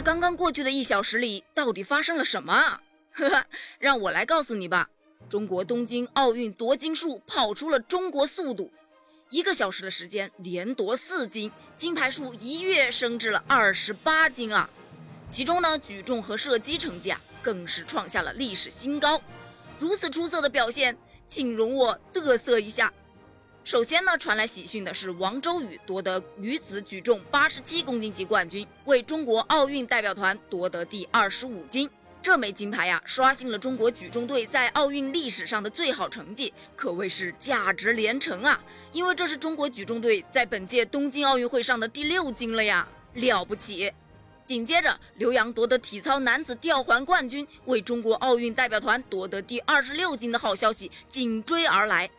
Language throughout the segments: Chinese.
在刚刚过去的一小时里，到底发生了什么啊？呵呵，让我来告诉你吧。中国东京奥运夺金数跑出了中国速度，一个小时的时间连夺四金，金牌数一跃升至了二十八金啊！其中呢，举重和射击成绩啊，更是创下了历史新高。如此出色的表现，请容我嘚瑟一下。首先呢，传来喜讯的是王周宇夺得女子举重八十七公斤级冠军，为中国奥运代表团夺得第二十五金。这枚金牌呀，刷新了中国举重队在奥运历史上的最好成绩，可谓是价值连城啊！因为这是中国举重队在本届东京奥运会上的第六金了呀，了不起！紧接着，刘洋夺得体操男子吊环冠军，为中国奥运代表团夺得第二十六金的好消息紧追而来。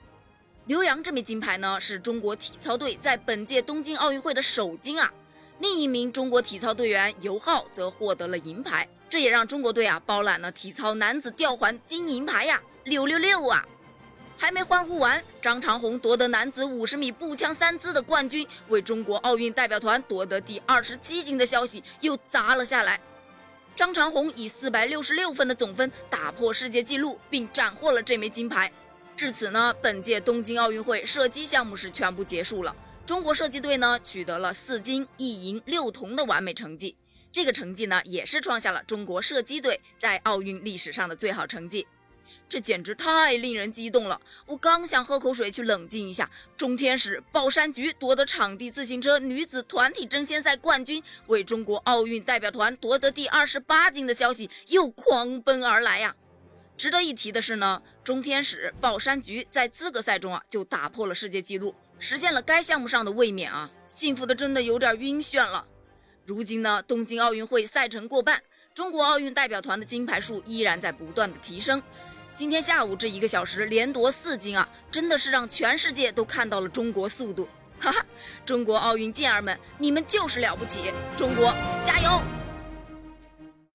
刘洋这枚金牌呢，是中国体操队在本届东京奥运会的首金啊。另一名中国体操队员尤浩则获得了银牌。这也让中国队啊包揽了体操男子吊环金银牌呀，六六六啊！还没欢呼完，张长虹夺得男子五十米步枪三姿的冠军，为中国奥运代表团夺得第二十七金的消息又砸了下来。张长虹以四百六十六分的总分打破世界纪录，并斩获了这枚金牌。至此呢，本届东京奥运会射击项目是全部结束了。中国射击队呢取得了四金一银六铜的完美成绩。这个成绩呢，也是创下了中国射击队在奥运历史上的最好成绩，这简直太令人激动了！我刚想喝口水去冷静一下，中天使宝山菊夺得场地自行车女子团体争先赛冠军，为中国奥运代表团夺得第二十八金的消息又狂奔而来呀！值得一提的是呢，中天使宝山菊在资格赛中啊就打破了世界纪录，实现了该项目上的卫冕啊！幸福的真的有点晕眩了。如今呢，东京奥运会赛程过半，中国奥运代表团的金牌数依然在不断的提升。今天下午这一个小时连夺四金啊，真的是让全世界都看到了中国速度！哈哈，中国奥运健儿们，你们就是了不起！中国加油！